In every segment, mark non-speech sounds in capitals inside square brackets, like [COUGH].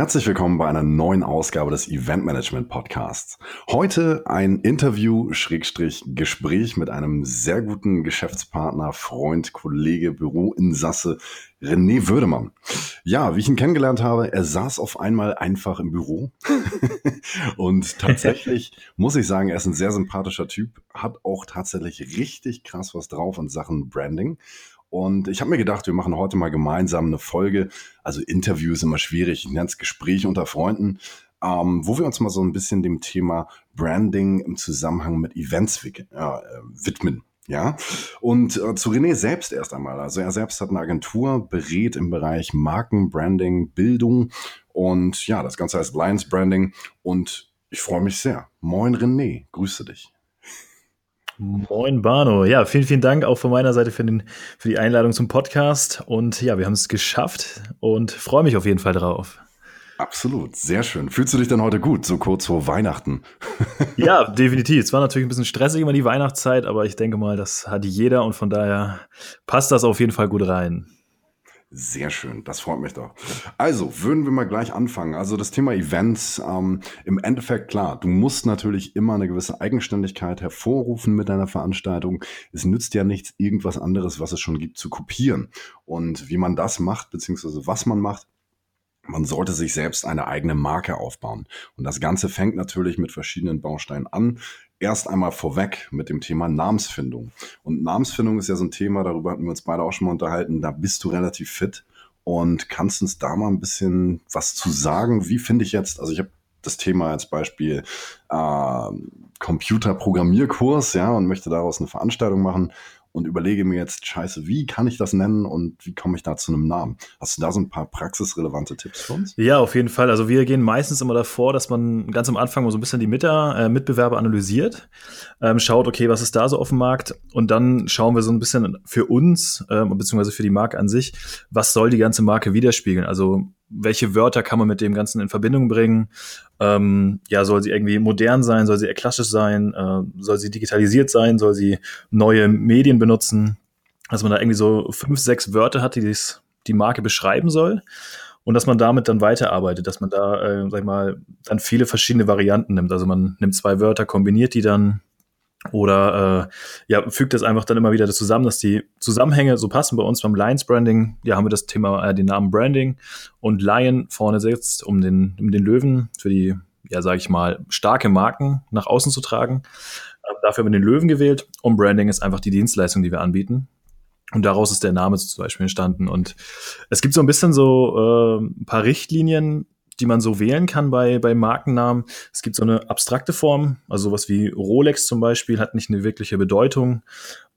Herzlich willkommen bei einer neuen Ausgabe des Event Management Podcasts. Heute ein Interview, Schrägstrich, Gespräch mit einem sehr guten Geschäftspartner, Freund, Kollege, Büroinsasse, René Würdemann. Ja, wie ich ihn kennengelernt habe, er saß auf einmal einfach im Büro. [LAUGHS] und tatsächlich [LAUGHS] muss ich sagen, er ist ein sehr sympathischer Typ, hat auch tatsächlich richtig krass was drauf in Sachen Branding. Und ich habe mir gedacht, wir machen heute mal gemeinsam eine Folge. Also Interview ist immer schwierig, ich nenne es Gespräch unter Freunden, ähm, wo wir uns mal so ein bisschen dem Thema Branding im Zusammenhang mit Events äh, widmen. Ja, und äh, zu René selbst erst einmal. Also er selbst hat eine Agentur, berät im Bereich Marken, Branding, Bildung und ja, das Ganze heißt Lions Branding und ich freue mich sehr. Moin René, grüße dich. Moin Bano. Ja, vielen, vielen Dank auch von meiner Seite für, den, für die Einladung zum Podcast. Und ja, wir haben es geschafft und freue mich auf jeden Fall drauf. Absolut, sehr schön. Fühlst du dich denn heute gut, so kurz vor Weihnachten? [LAUGHS] ja, definitiv. Es war natürlich ein bisschen stressig immer die Weihnachtszeit, aber ich denke mal, das hat jeder und von daher passt das auf jeden Fall gut rein. Sehr schön, das freut mich doch. Also, würden wir mal gleich anfangen. Also das Thema Events, ähm, im Endeffekt klar, du musst natürlich immer eine gewisse Eigenständigkeit hervorrufen mit deiner Veranstaltung. Es nützt ja nichts, irgendwas anderes, was es schon gibt, zu kopieren. Und wie man das macht, beziehungsweise was man macht, man sollte sich selbst eine eigene Marke aufbauen. Und das Ganze fängt natürlich mit verschiedenen Bausteinen an erst einmal vorweg mit dem Thema Namensfindung. Und Namensfindung ist ja so ein Thema, darüber hatten wir uns beide auch schon mal unterhalten. Da bist du relativ fit und kannst uns da mal ein bisschen was zu sagen. Wie finde ich jetzt, also ich habe das Thema als Beispiel äh, Computerprogrammierkurs, ja, und möchte daraus eine Veranstaltung machen und überlege mir jetzt, scheiße, wie kann ich das nennen und wie komme ich da zu einem Namen? Hast du da so ein paar praxisrelevante Tipps für uns? Ja, auf jeden Fall. Also wir gehen meistens immer davor, dass man ganz am Anfang mal so ein bisschen die Mitter, äh, Mitbewerber analysiert, ähm, schaut, okay, was ist da so auf dem Markt und dann schauen wir so ein bisschen für uns, äh, beziehungsweise für die Marke an sich, was soll die ganze Marke widerspiegeln? Also welche Wörter kann man mit dem Ganzen in Verbindung bringen? Ähm, ja, soll sie irgendwie modern sein? Soll sie eher klassisch sein? Äh, soll sie digitalisiert sein? Soll sie neue Medien benutzen? Dass man da irgendwie so fünf, sechs Wörter hat, die dies, die Marke beschreiben soll. Und dass man damit dann weiterarbeitet, dass man da, äh, sag ich mal, dann viele verschiedene Varianten nimmt. Also man nimmt zwei Wörter, kombiniert die dann oder äh, ja, fügt das einfach dann immer wieder zusammen, dass die Zusammenhänge so passen. Bei uns beim Lions Branding, ja, haben wir das Thema, äh, den Namen Branding und Lion vorne sitzt, um den, um den Löwen für die, ja, sage ich mal, starke Marken nach außen zu tragen. Äh, dafür haben wir den Löwen gewählt und Branding ist einfach die Dienstleistung, die wir anbieten. Und daraus ist der Name zum Beispiel entstanden. Und es gibt so ein bisschen so äh, ein paar Richtlinien, die man so wählen kann bei, bei Markennamen. Es gibt so eine abstrakte Form, also sowas wie Rolex zum Beispiel hat nicht eine wirkliche Bedeutung.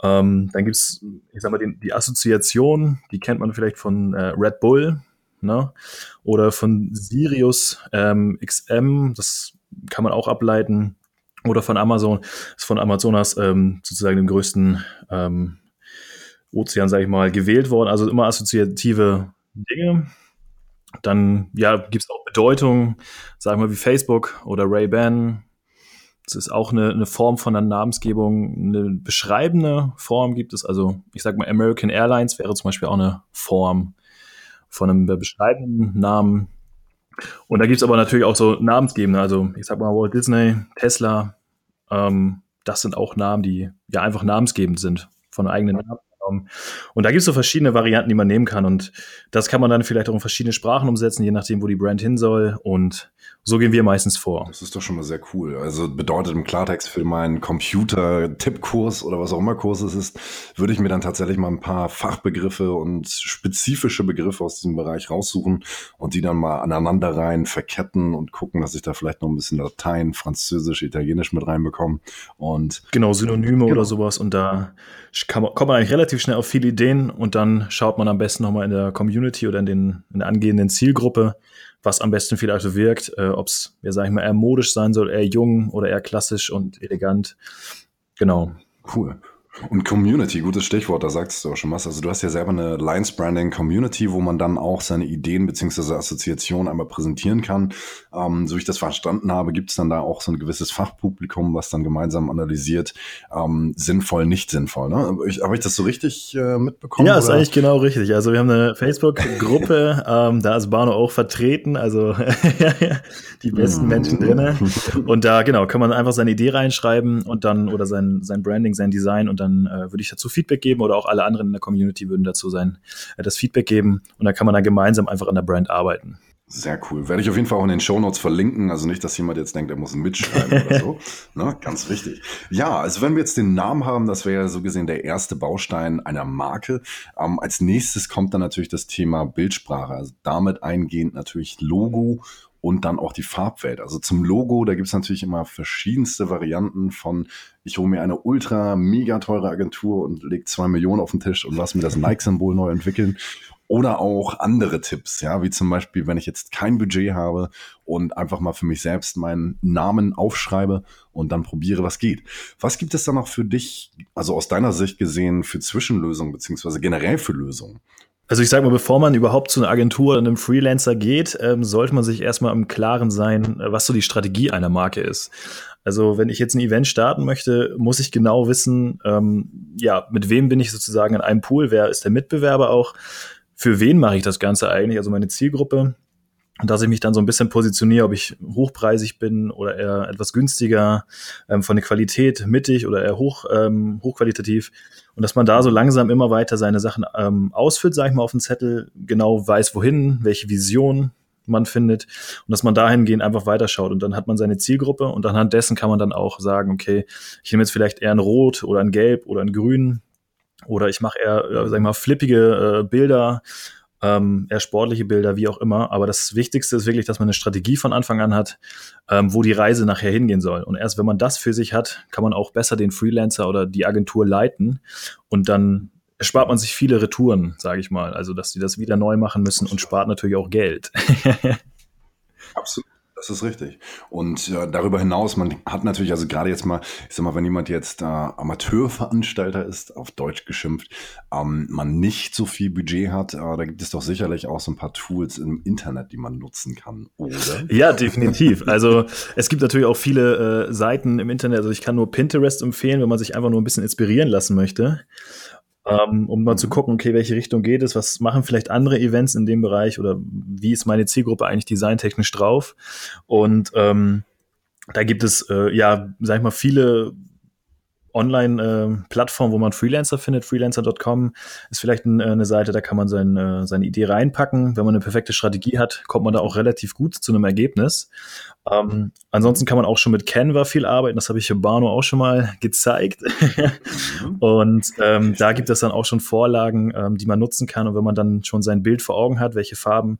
Ähm, dann gibt es, ich sag mal, die, die Assoziation, die kennt man vielleicht von äh, Red Bull, ne? Oder von Sirius ähm, XM, das kann man auch ableiten. Oder von Amazon, ist von Amazonas ähm, sozusagen dem größten ähm, Ozean, sage ich mal, gewählt worden. Also immer assoziative Dinge. Dann ja, gibt es auch Bedeutung, sagen wir wie Facebook oder Ray-Ban. Das ist auch eine, eine Form von einer Namensgebung. Eine beschreibende Form gibt es. Also ich sag mal, American Airlines wäre zum Beispiel auch eine Form von einem beschreibenden Namen. Und da gibt es aber natürlich auch so namensgebende. Also ich sag mal Walt Disney, Tesla. Ähm, das sind auch Namen, die ja einfach namensgebend sind von eigenen Namen. Und da gibt es so verschiedene Varianten, die man nehmen kann. Und das kann man dann vielleicht auch in verschiedene Sprachen umsetzen, je nachdem, wo die Brand hin soll. Und so gehen wir meistens vor. Das ist doch schon mal sehr cool. Also bedeutet im Klartext für meinen Computer-Tippkurs oder was auch immer Kurs es ist, würde ich mir dann tatsächlich mal ein paar Fachbegriffe und spezifische Begriffe aus diesem Bereich raussuchen und die dann mal aneinander rein verketten und gucken, dass ich da vielleicht noch ein bisschen Latein, Französisch, Italienisch mit reinbekomme. Und genau, Synonyme genau. oder sowas. Und da kann kommt man eigentlich relativ schnell auf viele Ideen und dann schaut man am besten nochmal in der Community oder in, den, in der angehenden Zielgruppe, was am besten vielleicht wirkt, äh, ob es, ja, sag ich mal, eher modisch sein soll, eher jung oder eher klassisch und elegant. Genau. Cool. Und Community, gutes Stichwort, da sagst du auch schon was. Also du hast ja selber eine Lines Branding Community, wo man dann auch seine Ideen beziehungsweise Assoziationen einmal präsentieren kann. Ähm, so wie ich das verstanden habe, gibt es dann da auch so ein gewisses Fachpublikum, was dann gemeinsam analysiert, ähm, sinnvoll, nicht sinnvoll. Ne? Habe ich, hab ich das so richtig äh, mitbekommen? Ja, oder? ist eigentlich genau richtig. Also wir haben eine Facebook-Gruppe, [LAUGHS] ähm, da ist Bano auch vertreten, also [LAUGHS] die besten Menschen drinne. Und da genau kann man einfach seine Idee reinschreiben und dann oder sein sein Branding, sein Design und dann äh, würde ich dazu Feedback geben oder auch alle anderen in der Community würden dazu sein, äh, das Feedback geben und dann kann man dann gemeinsam einfach an der Brand arbeiten. Sehr cool. Werde ich auf jeden Fall auch in den Show Notes verlinken. Also nicht, dass jemand jetzt denkt, er muss mitschreiben oder so. [LAUGHS] Ne? Ganz wichtig. Ja, also wenn wir jetzt den Namen haben, das wäre ja so gesehen der erste Baustein einer Marke. Ähm, als nächstes kommt dann natürlich das Thema Bildsprache. Also damit eingehend natürlich Logo und dann auch die Farbwelt. Also zum Logo, da gibt es natürlich immer verschiedenste Varianten von, ich hole mir eine ultra mega teure Agentur und leg zwei Millionen auf den Tisch und lass mir das Nike-Symbol neu entwickeln. Oder auch andere Tipps, ja, wie zum Beispiel, wenn ich jetzt kein Budget habe und einfach mal für mich selbst meinen Namen aufschreibe und dann probiere, was geht. Was gibt es dann noch für dich, also aus deiner Sicht gesehen, für Zwischenlösungen, beziehungsweise generell für Lösungen? Also ich sage mal, bevor man überhaupt zu einer Agentur oder einem Freelancer geht, ähm, sollte man sich erstmal im Klaren sein, äh, was so die Strategie einer Marke ist. Also wenn ich jetzt ein Event starten möchte, muss ich genau wissen, ähm, ja, mit wem bin ich sozusagen in einem Pool, wer ist der Mitbewerber auch, für wen mache ich das Ganze eigentlich, also meine Zielgruppe, und dass ich mich dann so ein bisschen positioniere, ob ich hochpreisig bin oder eher etwas günstiger, ähm, von der Qualität mittig oder eher hoch, ähm, hochqualitativ. Und dass man da so langsam immer weiter seine Sachen ähm, ausfüllt, sage ich mal, auf dem Zettel, genau weiß, wohin, welche Vision man findet. Und dass man dahingehend einfach weiterschaut und dann hat man seine Zielgruppe. Und anhand dessen kann man dann auch sagen, okay, ich nehme jetzt vielleicht eher ein Rot oder ein Gelb oder ein Grün oder ich mache eher, äh, sag ich mal, flippige äh, Bilder ähm, eher sportliche Bilder, wie auch immer. Aber das Wichtigste ist wirklich, dass man eine Strategie von Anfang an hat, ähm, wo die Reise nachher hingehen soll. Und erst wenn man das für sich hat, kann man auch besser den Freelancer oder die Agentur leiten und dann spart man sich viele Retouren, sage ich mal. Also, dass die das wieder neu machen müssen und spart natürlich auch Geld. [LAUGHS] Absolut. Das ist richtig. Und äh, darüber hinaus, man hat natürlich, also gerade jetzt mal, ich sag mal, wenn jemand jetzt äh, Amateurveranstalter ist, auf Deutsch geschimpft, ähm, man nicht so viel Budget hat, äh, da gibt es doch sicherlich auch so ein paar Tools im Internet, die man nutzen kann, oder? [LAUGHS] Ja, definitiv. Also es gibt natürlich auch viele äh, Seiten im Internet. Also ich kann nur Pinterest empfehlen, wenn man sich einfach nur ein bisschen inspirieren lassen möchte ähm, um mal zu gucken, okay, welche Richtung geht es, was machen vielleicht andere Events in dem Bereich oder wie ist meine Zielgruppe eigentlich designtechnisch drauf. Und ähm, da gibt es äh, ja, sag ich mal, viele Online-Plattform, wo man Freelancer findet. Freelancer.com ist vielleicht äh, eine Seite, da kann man sein, äh, seine Idee reinpacken. Wenn man eine perfekte Strategie hat, kommt man da auch relativ gut zu einem Ergebnis. Ähm, ansonsten kann man auch schon mit Canva viel arbeiten. Das habe ich für Bano auch schon mal gezeigt. Mhm. [LAUGHS] und ähm, da gibt es dann auch schon Vorlagen, ähm, die man nutzen kann. Und wenn man dann schon sein Bild vor Augen hat, welche Farben,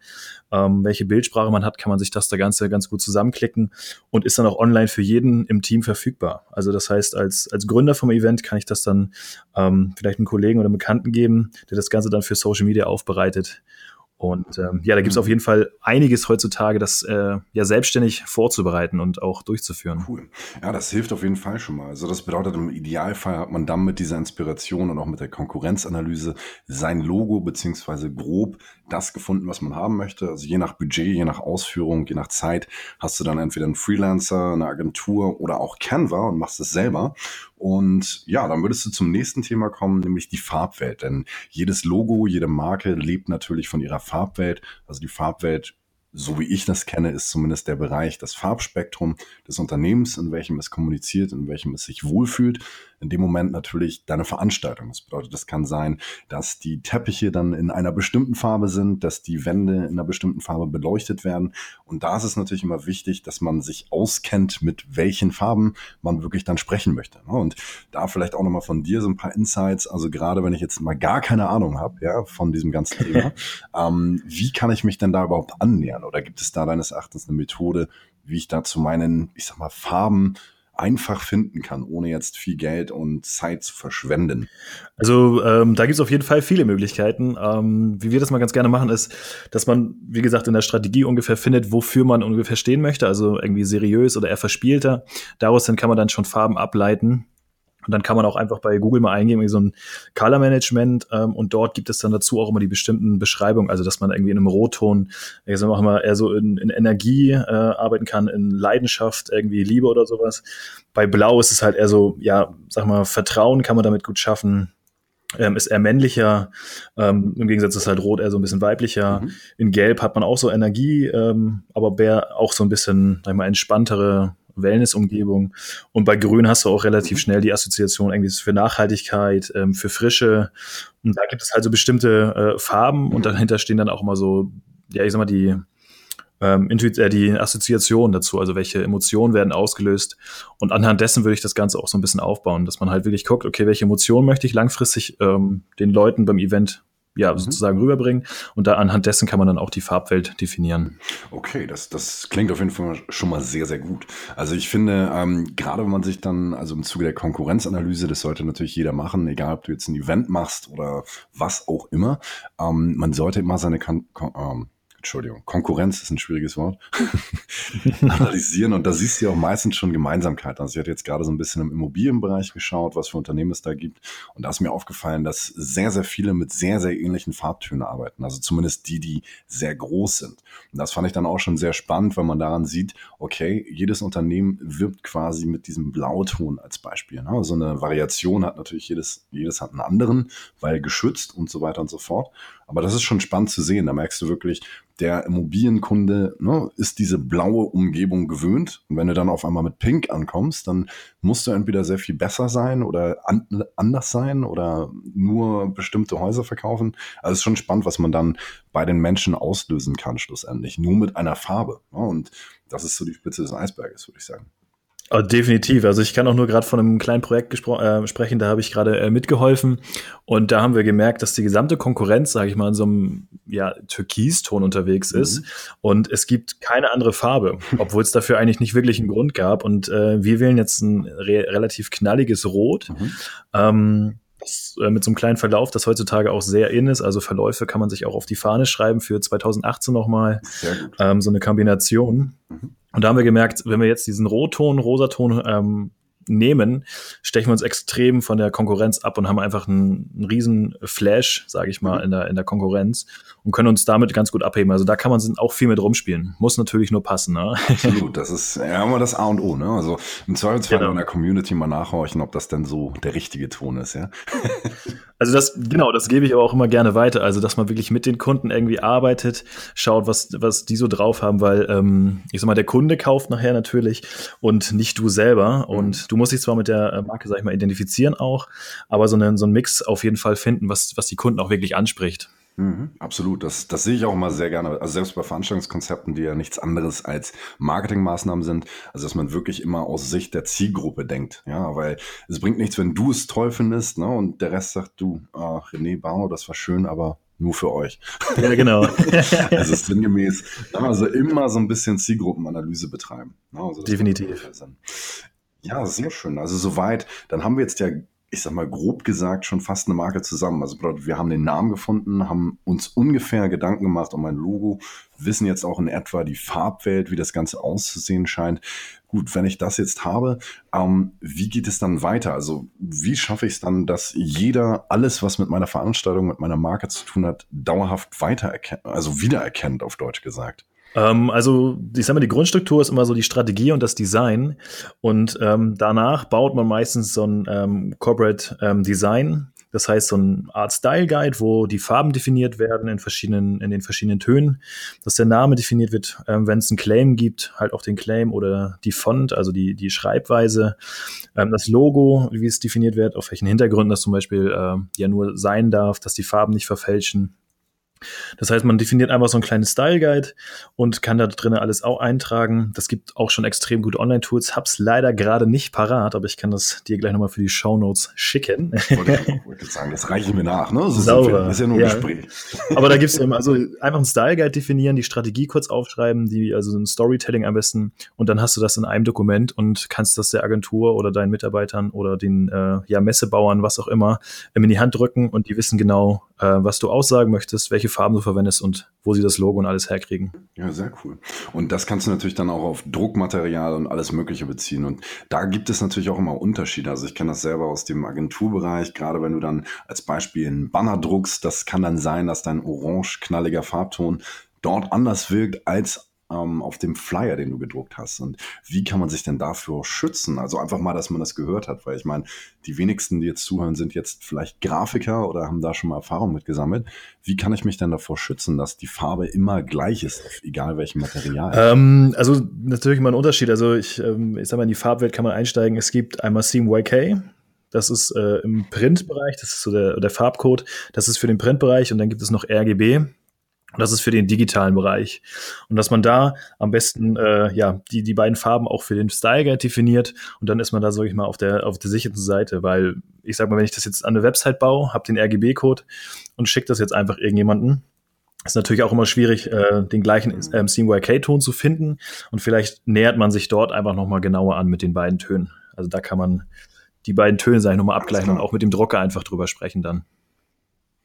ähm, welche Bildsprache man hat, kann man sich das da Ganze ganz gut zusammenklicken und ist dann auch online für jeden im Team verfügbar. Also das heißt, als, als Gründer vom Event kann ich das dann ähm, vielleicht einem Kollegen oder einem Bekannten geben, der das Ganze dann für Social Media aufbereitet und ähm, ja, da gibt es auf jeden Fall einiges heutzutage, das äh, ja selbstständig vorzubereiten und auch durchzuführen. Cool. Ja, das hilft auf jeden Fall schon mal. Also das bedeutet, im Idealfall hat man dann mit dieser Inspiration und auch mit der Konkurrenzanalyse sein Logo beziehungsweise grob das gefunden, was man haben möchte. Also je nach Budget, je nach Ausführung, je nach Zeit hast du dann entweder einen Freelancer, eine Agentur oder auch Canva und machst es selber. Und ja, dann würdest du zum nächsten Thema kommen, nämlich die Farbwelt. Denn jedes Logo, jede Marke lebt natürlich von ihrer Farbwelt. Also die Farbwelt so wie ich das kenne, ist zumindest der Bereich das Farbspektrum des Unternehmens, in welchem es kommuniziert, in welchem es sich wohlfühlt in dem Moment natürlich deine Veranstaltung. Das bedeutet, es kann sein, dass die Teppiche dann in einer bestimmten Farbe sind, dass die Wände in einer bestimmten Farbe beleuchtet werden. Und da ist es natürlich immer wichtig, dass man sich auskennt, mit welchen Farben man wirklich dann sprechen möchte. Ne? Und da vielleicht auch nochmal von dir so ein paar Insights. Also gerade wenn ich jetzt mal gar keine Ahnung habe, ja, von diesem ganzen Thema, [LAUGHS] ähm, wie kann ich mich denn da überhaupt annähern? Oder gibt es da deines Erachtens eine Methode, wie ich da zu meinen, ich sag mal, Farben einfach finden kann, ohne jetzt viel Geld und Zeit zu verschwenden? Also ähm, da gibt es auf jeden Fall viele Möglichkeiten. Ähm, wie wir das mal ganz gerne machen, ist, dass man, wie gesagt, in der Strategie ungefähr findet, wofür man ungefähr stehen möchte, also irgendwie seriös oder eher verspielter. Daraus dann kann man dann schon Farben ableiten Und dann kann man auch einfach bei Google mal eingeben, so ein Color Management ähm, und dort gibt es dann dazu auch immer die bestimmten Beschreibungen, also dass man irgendwie in einem Rotton, ich sag mal, eher so in, in Energie äh, arbeiten kann, in Leidenschaft, irgendwie Liebe oder sowas. Bei Blau ist es halt eher so, ja, sag mal, Vertrauen kann man damit gut schaffen. Ähm, ist eher männlicher, ähm, im Gegensatz ist halt Rot eher so ein bisschen weiblicher. Mhm. In Gelb hat man auch so Energie, ähm, aber Bär auch so ein bisschen, sag ich mal, entspanntere Wellness-Umgebung. Und bei Grün hast du auch relativ schnell die Assoziation irgendwie für Nachhaltigkeit, ähm, für Frische. Und da gibt es halt so bestimmte äh, Farben und dahinter stehen dann auch immer so, ja, ich sag mal, die, ähm, äh, die Assoziation dazu, also welche Emotionen werden ausgelöst. Und anhand dessen würde ich das Ganze auch so ein bisschen aufbauen, dass man halt wirklich guckt, okay, welche Emotionen möchte ich langfristig ähm, den Leuten beim Event ja, mhm. sozusagen rüberbringen. Und da anhand dessen kann man dann auch die Farbwelt definieren. Okay, das, das klingt auf jeden Fall schon mal sehr, sehr gut. Also ich finde, ähm, gerade wenn man sich dann, also im Zuge der Konkurrenzanalyse, das sollte natürlich jeder machen, egal ob du jetzt ein Event machst oder was auch immer, ähm, man sollte immer seine Kon Kon ähm, Entschuldigung, Konkurrenz ist ein schwieriges Wort, [LAUGHS] analysieren. Und da siehst du ja auch meistens schon Gemeinsamkeiten. Also ich hatte jetzt gerade so ein bisschen im Immobilienbereich geschaut, was für Unternehmen es da gibt. Und da ist mir aufgefallen, dass sehr, sehr viele mit sehr, sehr ähnlichen Farbtönen arbeiten. Also zumindest die, die sehr groß sind. Und das fand ich dann auch schon sehr spannend, weil man daran sieht, okay, jedes Unternehmen wirbt quasi mit diesem Blauton als Beispiel. Ne? Also eine Variation hat natürlich jedes, jedes hat einen anderen, weil geschützt und so weiter und so fort. Aber das ist schon spannend zu sehen. Da merkst du wirklich, der Immobilienkunde ne, ist diese blaue Umgebung gewöhnt. Und wenn du dann auf einmal mit Pink ankommst, dann musst du entweder sehr viel besser sein oder an, anders sein oder nur bestimmte Häuser verkaufen. Also es ist schon spannend, was man dann bei den Menschen auslösen kann, schlussendlich. Nur mit einer Farbe. Ne? Und das ist so die Spitze des Eisberges, würde ich sagen. Oh, definitiv. Also ich kann auch nur gerade von einem kleinen Projekt äh, sprechen, da habe ich gerade äh, mitgeholfen und da haben wir gemerkt, dass die gesamte Konkurrenz, sage ich mal, in so einem ja, Türkiston unterwegs mhm. ist und es gibt keine andere Farbe, [LAUGHS] obwohl es dafür eigentlich nicht wirklich einen Grund gab und äh, wir wählen jetzt ein re relativ knalliges Rot. Mhm. Ähm, äh, mit so einem kleinen Verlauf, das heutzutage auch sehr in ist. Also Verläufe kann man sich auch auf die Fahne schreiben für 2018 nochmal. Ähm, so eine Kombination. Mhm. Und da haben wir gemerkt, wenn wir jetzt diesen Rotton, Rosaton ähm, nehmen, stechen wir uns extrem von der Konkurrenz ab und haben einfach einen, einen riesen Flash, sage ich mal, mhm. in der, in der Konkurrenz und können uns damit ganz gut abheben. Also da kann man auch viel mit rumspielen. Muss natürlich nur passen. Ne? Absolut, das ist ja immer das A und O. Ne? Also im Zweifelsfall genau. in der Community mal nachhorchen, ob das denn so der richtige Ton ist. Ja? Also das, genau, das gebe ich aber auch immer gerne weiter. Also, dass man wirklich mit den Kunden irgendwie arbeitet, schaut, was, was die so drauf haben, weil ähm, ich sag mal, der Kunde kauft nachher natürlich und nicht du selber. Und mhm. du musst dich zwar mit der äh, Marke, sag ich mal, identifizieren auch, aber so einen, so einen Mix auf jeden Fall finden, was, was die Kunden auch wirklich anspricht. Mhm, absolut, das, das sehe ich auch immer sehr gerne. Also selbst bei Veranstaltungskonzepten, die ja nichts anderes als Marketingmaßnahmen sind, also dass man wirklich immer aus Sicht der Zielgruppe denkt. Ja, weil es bringt nichts, wenn du es toll findest, ne, und der Rest sagt, du, ah, René Barno, das war schön, aber nur für euch. Ja, genau. [LAUGHS] also sinngemäß, also immer so ein bisschen Zielgruppenanalyse betreiben. Ne, also Definitiv. Ja, sehr schön. Also soweit, dann haben wir jetzt ja ich sag mal grob gesagt, schon fast eine Marke zusammen. Also wir haben den Namen gefunden, haben uns ungefähr Gedanken gemacht um ein Logo, wissen jetzt auch in etwa die Farbwelt, wie das Ganze auszusehen scheint. Gut, wenn ich das jetzt habe, ähm, wie geht es dann weiter? Also wie schaffe ich es dann, dass jeder alles, was mit meiner Veranstaltung, mit meiner Marke zu tun hat, dauerhaft weitererkennt, also wiedererkennt, auf Deutsch gesagt? Ähm, also, ich sag mal, die Grundstruktur ist immer so die Strategie und das Design. Und ähm, danach baut man meistens so ein ähm, Corporate ähm, Design. Das heißt, so ein Art Style Guide, wo die Farben definiert werden in verschiedenen, in den verschiedenen Tönen, dass der Name definiert wird, ähm, wenn es einen Claim gibt, halt auch den Claim oder die Font, also die, die Schreibweise, ähm, das Logo, wie es definiert wird, auf welchen Hintergründen das zum Beispiel äh, ja nur sein darf, dass die Farben nicht verfälschen das heißt, man definiert einfach so ein kleines Style Guide und kann da drinnen alles auch eintragen. Das gibt auch schon extrem gute Online-Tools. Hab's leider gerade nicht parat, aber ich kann das dir gleich nochmal für die Show Notes schicken. Wollte ich wollte sagen, das reiche ich mir nach, ne? So Sauber. Das ist ja nur ein ja. Gespräch. Aber da gibt's eben, also einfach ein Style Guide definieren, die Strategie kurz aufschreiben, die, also ein Storytelling am besten. Und dann hast du das in einem Dokument und kannst das der Agentur oder deinen Mitarbeitern oder den, äh, ja, Messebauern, was auch immer, in die Hand drücken und die wissen genau, was du aussagen möchtest, welche Farben du verwendest und wo sie das Logo und alles herkriegen. Ja, sehr cool. Und das kannst du natürlich dann auch auf Druckmaterial und alles Mögliche beziehen. Und da gibt es natürlich auch immer Unterschiede. Also ich kenne das selber aus dem Agenturbereich, gerade wenn du dann als Beispiel einen Banner druckst, das kann dann sein, dass dein orange knalliger Farbton dort anders wirkt als ähm, auf dem Flyer, den du gedruckt hast. Und wie kann man sich denn dafür schützen? Also einfach mal, dass man das gehört hat, weil ich meine, die wenigsten, die jetzt zuhören, sind jetzt vielleicht Grafiker oder haben da schon mal Erfahrung mit gesammelt. Wie kann ich mich denn davor schützen, dass die Farbe immer gleich ist, egal welchem Material? Ähm, also natürlich immer ein Unterschied. Also ich, ähm, ich sag mal, in die Farbwelt kann man einsteigen. Es gibt einmal CMYK, das ist äh, im Printbereich, das ist so der, der Farbcode. Das ist für den Printbereich und dann gibt es noch RGB. Und das ist für den digitalen Bereich. Und dass man da am besten äh, ja die, die beiden Farben auch für den Style Guide definiert und dann ist man da, sag ich mal, auf der, auf der sicheren Seite. Weil ich sag mal, wenn ich das jetzt an eine Website baue, habe den RGB-Code und schicke das jetzt einfach irgendjemanden, ist natürlich auch immer schwierig, äh, den gleichen ähm, CMYK-Ton zu finden. Und vielleicht nähert man sich dort einfach nochmal genauer an mit den beiden Tönen. Also da kann man die beiden Töne, sag ich, nochmal abgleichen und auch mit dem Drucker einfach drüber sprechen dann.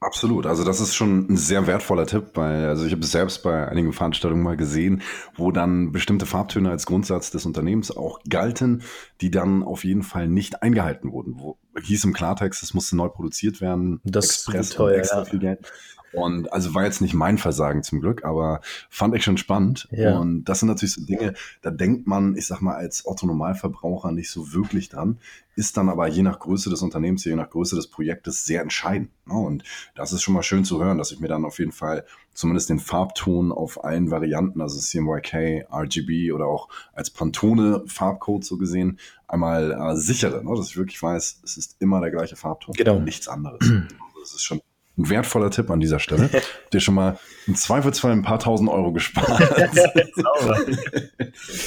Absolut. Also das ist schon ein sehr wertvoller Tipp, weil also ich habe es selbst bei einigen Veranstaltungen mal gesehen, wo dann bestimmte Farbtöne als Grundsatz des Unternehmens auch galten, die dann auf jeden Fall nicht eingehalten wurden. Wo, hieß im Klartext, es musste neu produziert werden, das Express teuer, extra ja. viel Geld. Und also war jetzt nicht mein Versagen zum Glück, aber fand ich schon spannend. Ja. Und das sind natürlich so Dinge, da denkt man, ich sag mal, als Otto-Normalverbraucher nicht so wirklich dran, ist dann aber je nach Größe des Unternehmens, je nach Größe des Projektes sehr entscheidend. Ne? Und das ist schon mal schön zu hören, dass ich mir dann auf jeden Fall zumindest den Farbton auf allen Varianten, also CMYK, RGB oder auch als Pantone Farbcode so gesehen, einmal äh, sichere, ne? dass ich wirklich weiß, es ist immer der gleiche Farbton genau. und nichts anderes. Also das ist schon ein wertvoller Tipp an dieser Stelle. [LAUGHS] Dir schon mal im Zweifelsfall ein paar tausend Euro gespart. [LAUGHS] [LAUGHS]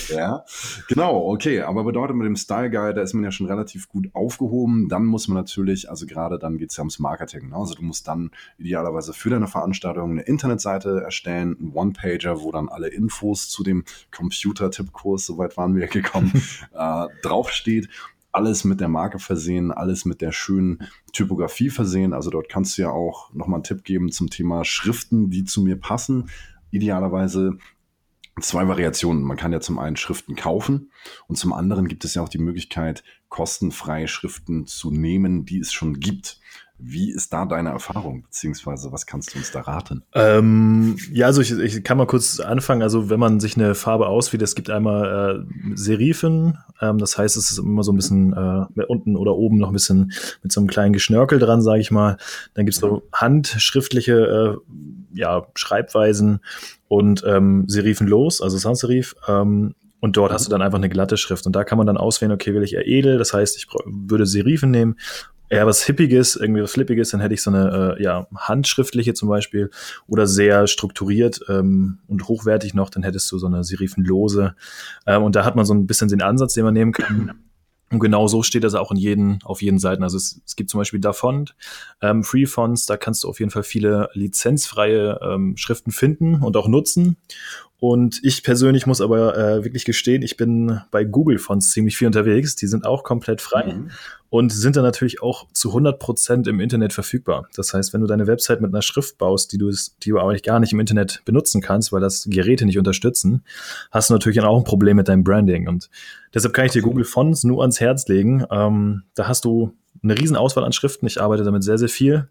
ja, genau, okay. Aber bedeutet mit dem Style Guide, da ist man ja schon relativ gut aufgehoben. Dann muss man natürlich, also gerade dann geht es ja ums Marketing. Ne? Also du musst dann idealerweise für deine Veranstaltung eine Internetseite erstellen, einen One-Pager, wo dann alle Infos zu dem Computer-Tippkurs, soweit waren wir gekommen, äh, draufsteht alles mit der Marke versehen, alles mit der schönen Typografie versehen. Also dort kannst du ja auch nochmal einen Tipp geben zum Thema Schriften, die zu mir passen. Idealerweise zwei Variationen. Man kann ja zum einen Schriften kaufen und zum anderen gibt es ja auch die Möglichkeit, kostenfreie Schriften zu nehmen, die es schon gibt. Wie ist da deine Erfahrung, beziehungsweise was kannst du uns da raten? Ähm, ja, also ich, ich, kann mal kurz anfangen. Also wenn man sich eine Farbe auswählt, es gibt einmal äh, Serifen, ähm, das heißt, es ist immer so ein bisschen äh, unten oder oben noch ein bisschen mit so einem kleinen Geschnörkel dran, sage ich mal. Dann gibt's so handschriftliche äh, ja, Schreibweisen und ähm, Serifen los, also Sans-Serif. Ähm, und dort hast du dann einfach eine glatte Schrift. Und da kann man dann auswählen, okay, will ich eher edel, das heißt, ich würde Serifen nehmen eher was Hippiges, irgendwie was Flippiges, dann hätte ich so eine äh, ja, handschriftliche zum Beispiel oder sehr strukturiert ähm, und hochwertig noch, dann hättest du so eine serifenlose. Ähm, und da hat man so ein bisschen den Ansatz, den man nehmen kann. Und genau so steht das auch in jeden, auf jeden Seiten. Also es, es gibt zum Beispiel Dafont, ähm, Free Fonts, da kannst du auf jeden Fall viele lizenzfreie ähm, Schriften finden und auch nutzen. Und ich persönlich muss aber äh, wirklich gestehen, ich bin bei Google Fonts ziemlich viel unterwegs. Die sind auch komplett frei mhm. Und sind dann natürlich auch zu 100 Prozent im Internet verfügbar. Das heißt, wenn du deine Website mit einer Schrift baust, die du, die du aber gar nicht im Internet benutzen kannst, weil das Geräte nicht unterstützen, hast du natürlich auch ein Problem mit deinem Branding. Und deshalb kann ich dir Google Fonts nur ans Herz legen. Ähm, da hast du eine riesen Auswahl an Schriften. Ich arbeite damit sehr, sehr viel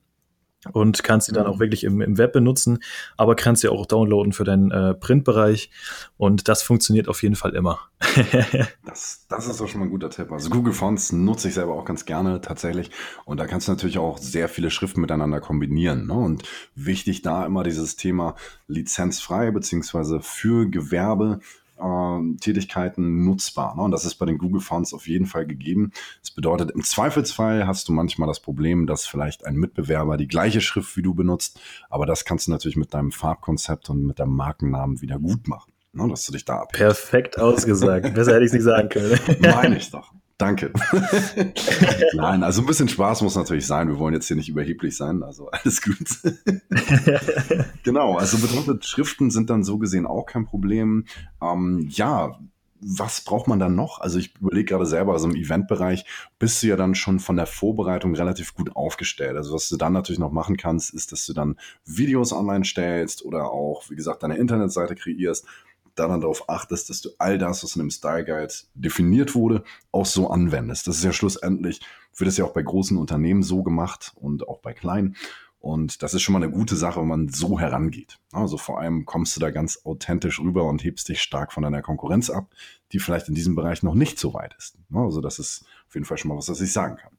und kannst sie dann auch wirklich im, im Web benutzen, aber kannst sie auch downloaden für deinen äh, Printbereich und das funktioniert auf jeden Fall immer. [LAUGHS] das, das ist doch schon mal ein guter Tipp. Also Google Fonts nutze ich selber auch ganz gerne tatsächlich und da kannst du natürlich auch sehr viele Schriften miteinander kombinieren. Ne? Und wichtig da immer dieses Thema lizenzfrei beziehungsweise für Gewerbe äh, Tätigkeiten nutzbar. Ne? Und das ist bei den Google Fonts auf jeden Fall gegeben. Das bedeutet, im Zweifelsfall hast du manchmal das Problem, dass vielleicht ein Mitbewerber die gleiche Schrift wie du benutzt, aber das kannst du natürlich mit deinem Farbkonzept und mit deinem Markennamen wieder gut machen. Ne? Dass du dich da abhältst. Perfekt ausgesagt. Besser hätte ich es nicht sagen können. [LAUGHS] Meine ich doch. Danke. [LAUGHS] Nein, also ein bisschen Spaß muss natürlich sein. Wir wollen jetzt hier nicht überheblich sein, also alles gut. [LAUGHS] genau, also bedeutet, Schriften sind dann so gesehen auch kein Problem. Ähm, ja, was braucht man dann noch? Also ich überlege gerade selber, also im Eventbereich bist du ja dann schon von der Vorbereitung relativ gut aufgestellt. Also was du dann natürlich noch machen kannst, ist, dass du dann Videos online stellst oder auch, wie gesagt, deine Internetseite kreierst, dann darauf achtest, dass du all das, was in dem Style Guide definiert wurde, auch so anwendest. Das ist ja schlussendlich, wird es ja auch bei großen Unternehmen so gemacht und auch bei kleinen. Und das ist schon mal eine gute Sache, wenn man so herangeht. Also vor allem kommst du da ganz authentisch rüber und hebst dich stark von deiner Konkurrenz ab, die vielleicht in diesem Bereich noch nicht so weit ist. Also das ist auf jeden Fall schon mal was, was ich sagen kann.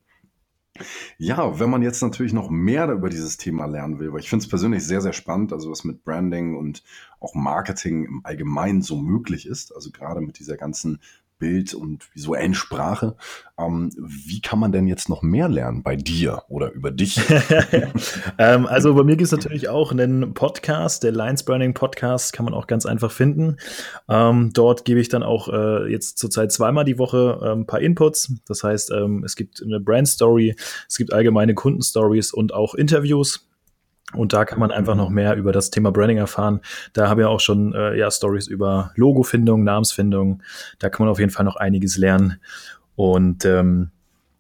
Ja, wenn man jetzt natürlich noch mehr über dieses Thema lernen will, weil ich finde es persönlich sehr, sehr spannend, also was mit Branding und auch Marketing im Allgemeinen so möglich ist, also gerade mit dieser ganzen Bild- und visuellen Sprache. Ähm, wie kann man denn jetzt noch mehr lernen bei dir oder über dich? [LAUGHS] ähm, also bei mir gibt es natürlich auch einen Podcast, der Lines Branding Podcast, kann man auch ganz einfach finden. Ähm, dort gebe ich dann auch äh, jetzt zurzeit zweimal die Woche ein paar Inputs. Das heißt, ähm, es gibt eine Brand Story, es gibt allgemeine Kundenstories und auch Interviews und da kann man einfach noch mehr über das Thema Branding erfahren. Da habe ich auch schon äh, ja Stories über Logofindung, Namensfindung. Da kann man auf jeden Fall noch einiges lernen. Und ähm,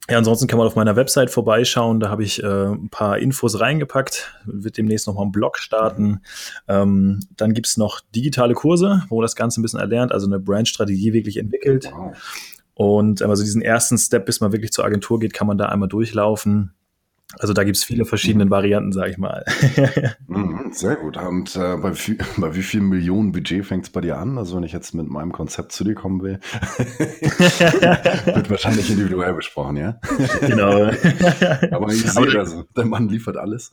ja, ansonsten kann man auf meiner Website vorbeischauen. Da habe ich äh, ein paar Infos reingepackt. Wird demnächst nochmal einen Blog starten. Ähm, dann gibt's noch digitale Kurse, wo das Ganze ein bisschen erlernt, also eine Brandstrategie wirklich entwickelt. Und ähm, also diesen ersten Step, bis man wirklich zur Agentur geht, kann man da einmal durchlaufen. Also da gibt es viele verschiedene Varianten, sage ich mal. [LAUGHS] Mhm, sehr gut. Und äh, bei, wie, [LAUGHS] bei wie viel Millionen Budget fängt es bei dir an? Also wenn ich jetzt mit meinem Konzept zu dir kommen will, [LAUGHS] wird wahrscheinlich individuell besprochen, ja? Genau. Aber ich sehe also, der Mann liefert alles.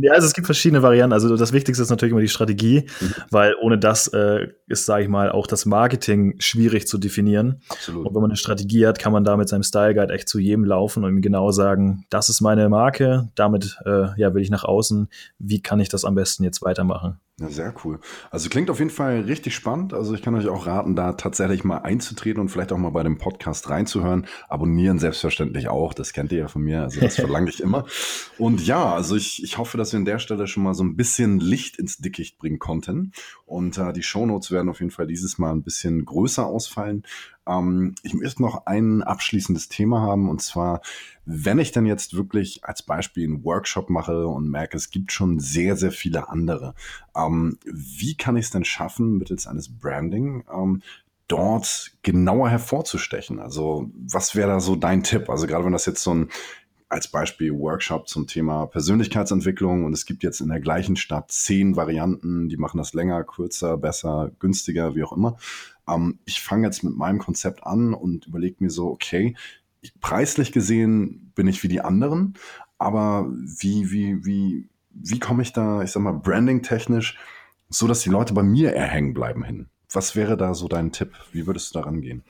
ja, also es gibt verschiedene Varianten. Also das Wichtigste ist natürlich immer die Strategie, mhm. weil ohne das äh, ist, sage ich mal, auch das Marketing schwierig zu definieren. Absolut. Und wenn man eine Strategie hat, kann man da mit seinem Style Guide echt zu jedem laufen und genau sagen, das ist meine Marke, damit äh, ja, will ich nach außen, wie kann ich das am besten jetzt weitermachen? Ja, sehr cool. Also klingt auf jeden Fall richtig spannend. Also ich kann euch auch raten, da tatsächlich mal einzutreten und vielleicht auch mal bei dem Podcast reinzuhören. Abonnieren selbstverständlich auch. Das kennt ihr ja von mir. Also das verlange ich immer. Und ja, also ich, ich hoffe, dass wir an der Stelle schon mal so ein bisschen Licht ins Dickicht bringen konnten. Und äh, die Shownotes werden auf jeden Fall dieses Mal ein bisschen größer ausfallen. Ähm, ich möchte noch ein abschließendes Thema haben und zwar, wenn ich dann jetzt wirklich als Beispiel einen Workshop mache und merke, es gibt schon sehr, sehr viele andere, ähm, wie kann ich es denn schaffen, mittels eines Branding ähm, dort genauer hervorzustechen? Also was wäre da so dein Tipp? Also gerade wenn das jetzt so ein als Beispiel Workshop zum Thema Persönlichkeitsentwicklung und es gibt jetzt in der gleichen Stadt zehn Varianten, die machen das länger, kürzer, besser, günstiger, wie auch immer. Ähm, ich fange jetzt mit meinem Konzept an und überlege mir so, okay, ich, preislich gesehen bin ich wie die anderen, aber wie, wie, wie, wie komme ich da, ich sag mal, branding-technisch, so dass die Leute bei mir eher hängen bleiben hin? Was wäre da so dein Tipp? Wie würdest du daran gehen?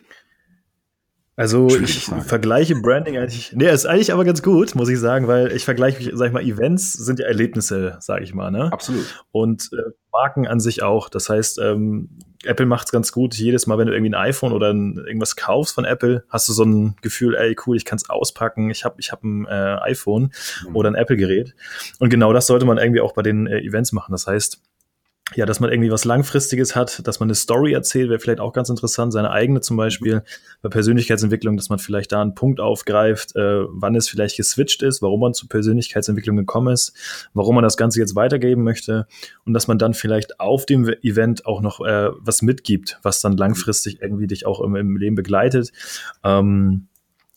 Also ich vergleiche Branding eigentlich, nee, ist eigentlich aber ganz gut, muss ich sagen, weil ich vergleiche, sag ich mal, Events sind ja Erlebnisse, sag ich mal, ne? Absolut. Und äh, Marken an sich auch. Das heißt, ähm, Apple macht es ganz gut. Jedes Mal, wenn du irgendwie ein iPhone oder ein, irgendwas kaufst von Apple, hast du so ein Gefühl, ey, cool, ich kann es auspacken. Ich habe ich hab ein äh, iPhone mhm. oder ein Apple-Gerät. Und genau das sollte man irgendwie auch bei den äh, Events machen. Das heißt, ja, dass man irgendwie was Langfristiges hat, dass man eine Story erzählt, wäre vielleicht auch ganz interessant, seine eigene zum Beispiel bei Persönlichkeitsentwicklung, dass man vielleicht da einen Punkt aufgreift, äh, wann es vielleicht geswitcht ist, warum man zur Persönlichkeitsentwicklung gekommen ist, warum man das Ganze jetzt weitergeben möchte und dass man dann vielleicht auf dem Event auch noch äh, was mitgibt, was dann langfristig irgendwie dich auch im, im Leben begleitet. Ähm,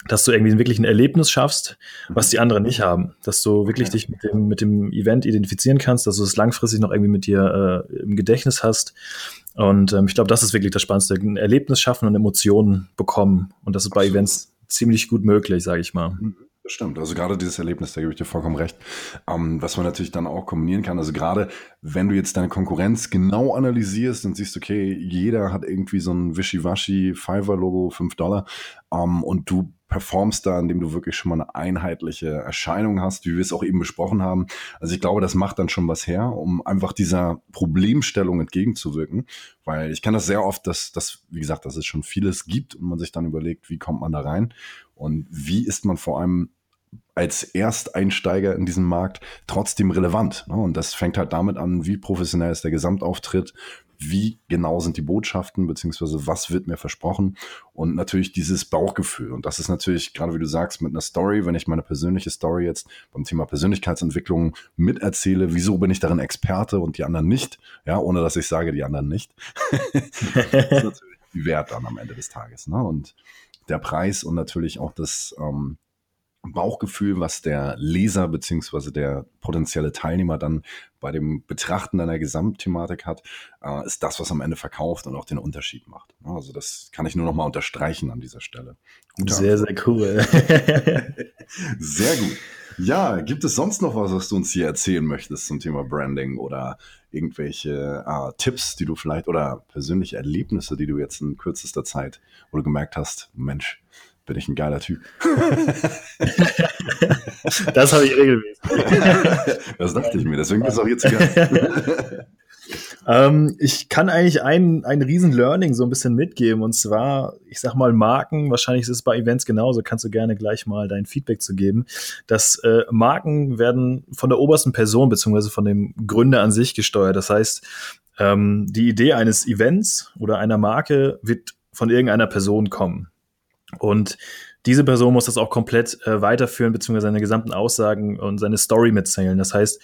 dass du irgendwie wirklich ein Erlebnis schaffst, was die anderen nicht haben. Dass du wirklich dich mit dem, mit dem Event identifizieren kannst, dass du es langfristig noch irgendwie mit dir äh, im Gedächtnis hast. Und ähm, ich glaube, das ist wirklich das Spannendste. Ein Erlebnis schaffen und Emotionen bekommen. Und das ist bei Events ziemlich gut möglich, sage ich mal. Das stimmt. Also gerade dieses Erlebnis, da gebe ich dir vollkommen recht. Ähm, was man natürlich dann auch kombinieren kann. Also gerade wenn du jetzt deine Konkurrenz genau analysierst und siehst, okay, jeder hat irgendwie so ein Wischiwaschi Fiverr-Logo, 5 Dollar, ähm, und du performst da, indem du wirklich schon mal eine einheitliche Erscheinung hast, wie wir es auch eben besprochen haben. Also ich glaube, das macht dann schon was her, um einfach dieser Problemstellung entgegenzuwirken, weil ich kenne das sehr oft, dass, dass, wie gesagt, dass es schon vieles gibt und man sich dann überlegt, wie kommt man da rein und wie ist man vor allem als Ersteinsteiger in diesem Markt trotzdem relevant. Ne? Und das fängt halt damit an, wie professionell ist der Gesamtauftritt, wie genau sind die Botschaften, beziehungsweise was wird mir versprochen und natürlich dieses Bauchgefühl. Und das ist natürlich, gerade wie du sagst, mit einer Story, wenn ich meine persönliche Story jetzt beim Thema Persönlichkeitsentwicklung miterzähle, wieso bin ich darin Experte und die anderen nicht, ja, ohne dass ich sage, die anderen nicht. [LAUGHS] das ist natürlich die Wert dann am Ende des Tages. Ne? Und der Preis und natürlich auch das ähm, Bauchgefühl, was der Leser beziehungsweise der potenzielle Teilnehmer dann bei dem Betrachten einer Gesamtthematik hat, äh, ist das, was am Ende verkauft und auch den Unterschied macht. Also das kann ich nur noch mal unterstreichen an dieser Stelle. Gute sehr, Antwort. sehr cool. [LAUGHS] sehr gut. Ja, gibt es sonst noch was, was du uns hier erzählen möchtest zum Thema Branding oder irgendwelche äh, Tipps, die du vielleicht oder persönliche Erlebnisse, die du jetzt in kürzester Zeit, wo du gemerkt hast, Mensch, bin ich ein geiler Typ. [LAUGHS] das habe ich regelmäßig. [LAUGHS] das dachte ich mir, deswegen bist du auch jetzt hier. [LAUGHS] ähm, ich kann eigentlich ein, ein riesen Learning so ein bisschen mitgeben und zwar, ich sag mal Marken, wahrscheinlich ist es bei Events genauso, kannst du gerne gleich mal dein Feedback zu geben, dass äh, Marken werden von der obersten Person beziehungsweise von dem Gründer an sich gesteuert. Das heißt, ähm, die Idee eines Events oder einer Marke wird von irgendeiner Person kommen. Und diese Person muss das auch komplett äh, weiterführen, beziehungsweise seine gesamten Aussagen und seine Story mitzählen. Das heißt,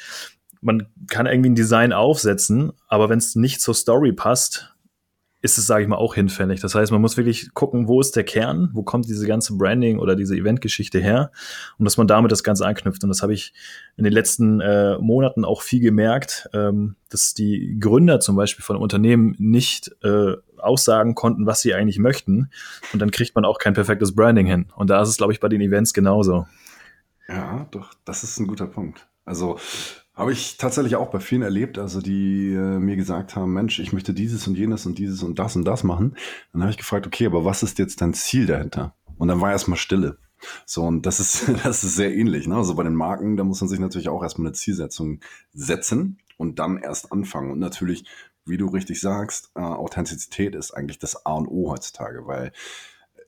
man kann irgendwie ein Design aufsetzen, aber wenn es nicht zur Story passt, ist es, sage ich mal, auch hinfällig. Das heißt, man muss wirklich gucken, wo ist der Kern, wo kommt diese ganze Branding oder diese Eventgeschichte her und dass man damit das Ganze anknüpft. Und das habe ich in den letzten äh, Monaten auch viel gemerkt, ähm, dass die Gründer zum Beispiel von Unternehmen nicht äh, aussagen konnten, was sie eigentlich möchten. Und dann kriegt man auch kein perfektes Branding hin. Und da ist es, glaube ich, bei den Events genauso. Ja, doch, das ist ein guter Punkt. Also habe ich tatsächlich auch bei vielen erlebt, also die äh, mir gesagt haben, Mensch, ich möchte dieses und jenes und dieses und das und das machen. Dann habe ich gefragt, okay, aber was ist jetzt dein Ziel dahinter? Und dann war erstmal Stille. So, und das ist, [LAUGHS] das ist sehr ähnlich. Ne? Also bei den Marken, da muss man sich natürlich auch erstmal eine Zielsetzung setzen und dann erst anfangen. Und natürlich, wie du richtig sagst, äh, Authentizität ist eigentlich das A und O heutzutage, weil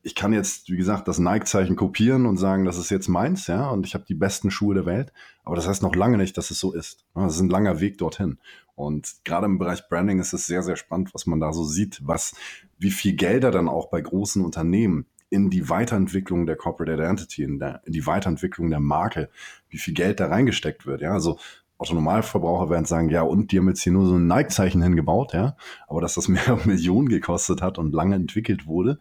ich kann jetzt, wie gesagt, das Nike-Zeichen kopieren und sagen, das ist jetzt meins, ja, und ich habe die besten Schuhe der Welt. Aber das heißt noch lange nicht, dass es so ist. Das ist ein langer Weg dorthin. Und gerade im Bereich Branding ist es sehr, sehr spannend, was man da so sieht, was, wie viel Gelder dann auch bei großen Unternehmen in die Weiterentwicklung der Corporate Identity, in, der, in die Weiterentwicklung der Marke, wie viel Geld da reingesteckt wird. Ja, also Autonormalverbraucher werden sagen, ja, und die haben jetzt hier nur so ein Nike-Zeichen hingebaut, ja, aber dass das mehr [LAUGHS] Millionen gekostet hat und lange entwickelt wurde,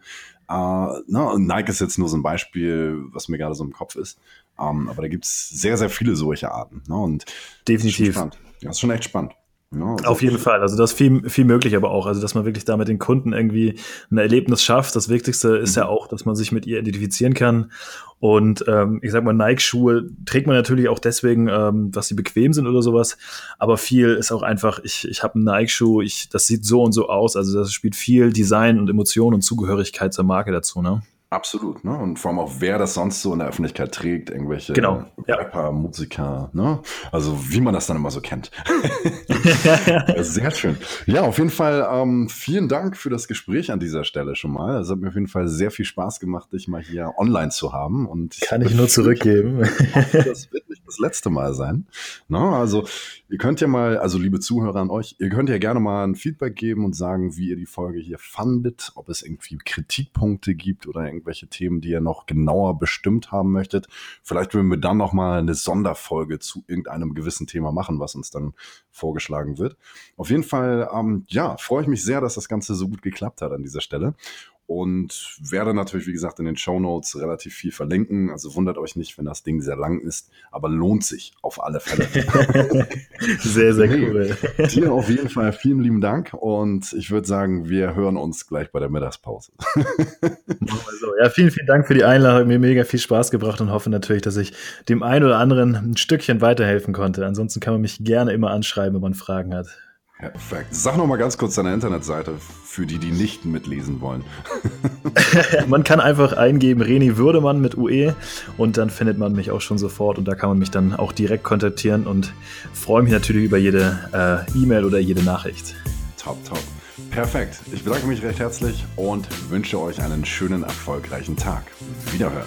Uh, na, Nike ist jetzt nur so ein Beispiel, was mir gerade so im Kopf ist. Um, ähm, aber da gibt es sehr, sehr viele solche Arten. Ne? Und Definitiv. Das ist, ja, ist schon echt spannend. Ja, Auf jeden Fall. Also das ist viel, viel möglich aber auch. Also dass man wirklich da mit den Kunden irgendwie ein Erlebnis schafft. Das Wichtigste ist mhm. ja auch, dass man sich mit ihr identifizieren kann. Und ähm, ich sag mal, Nike-Schuhe trägt man natürlich auch deswegen, ähm, dass sie bequem sind oder sowas. Aber viel ist auch einfach, ich, ich habe einen Nike-Schuh, ich, das sieht so und so aus. Also das spielt viel Design und Emotion und Zugehörigkeit zur Marke dazu, ne? Absolut, ne? Und vor allem auch, wer das sonst so in der Öffentlichkeit trägt, irgendwelche genau, Rapper, ja. Musiker, ne? Also wie man das dann immer so kennt. [LAUGHS] Sehr schön. Ja, auf jeden Fall ähm, vielen Dank für das Gespräch an dieser Stelle schon mal. Es hat mir auf jeden Fall sehr viel Spaß gemacht, dich mal hier online zu haben. Und Kann ich nur zurückgeben. [LAUGHS] das wird nicht das letzte Mal sein. Ne? Also ihr könnt ja mal, also liebe Zuhörer an euch, ihr könnt ja gerne mal ein Feedback geben und sagen, wie ihr die Folge hier fandet, ob es irgendwie Kritikpunkte gibt oder irgendwelche Themen, die ihr noch genauer bestimmt haben möchtet. Vielleicht würden wir dann noch mal eine Sonderfolge zu irgendeinem gewissen Thema machen, was uns dann vorgeschlagen wird. Auf jeden Fall, ähm, ja, freue ich mich sehr, dass das Ganze so gut geklappt hat an dieser Stelle und werde natürlich, wie gesagt, in den Show Notes relativ viel verlinken. Also wundert euch nicht, wenn das Ding sehr lang ist, aber lohnt sich auf alle Fälle. [LAUGHS] sehr, sehr cool. dir auf jeden Fall vielen lieben Dank und ich würde sagen, wir hören uns gleich bei der Mittagspause. [LAUGHS] so. Ja, vielen, vielen Dank für die Einladung. Mir mega viel Spaß gebracht und hoffe natürlich, dass ich dem einen oder anderen ein Stückchen weiterhelfen konnte. Ansonsten kann man mich gerne immer anschreiben, wenn man Fragen hat. Perfekt. Sag noch mal ganz kurz deine Internetseite für die, die nicht mitlesen wollen. [LAUGHS] man kann einfach eingeben Reni Würdemann mit UE und dann findet man mich auch schon sofort und da kann man mich dann auch direkt kontaktieren und freue mich natürlich über jede äh, E-Mail oder jede Nachricht. Top, top. Perfekt. Ich bedanke mich recht herzlich und wünsche euch einen schönen, erfolgreichen Tag. Wiederhören.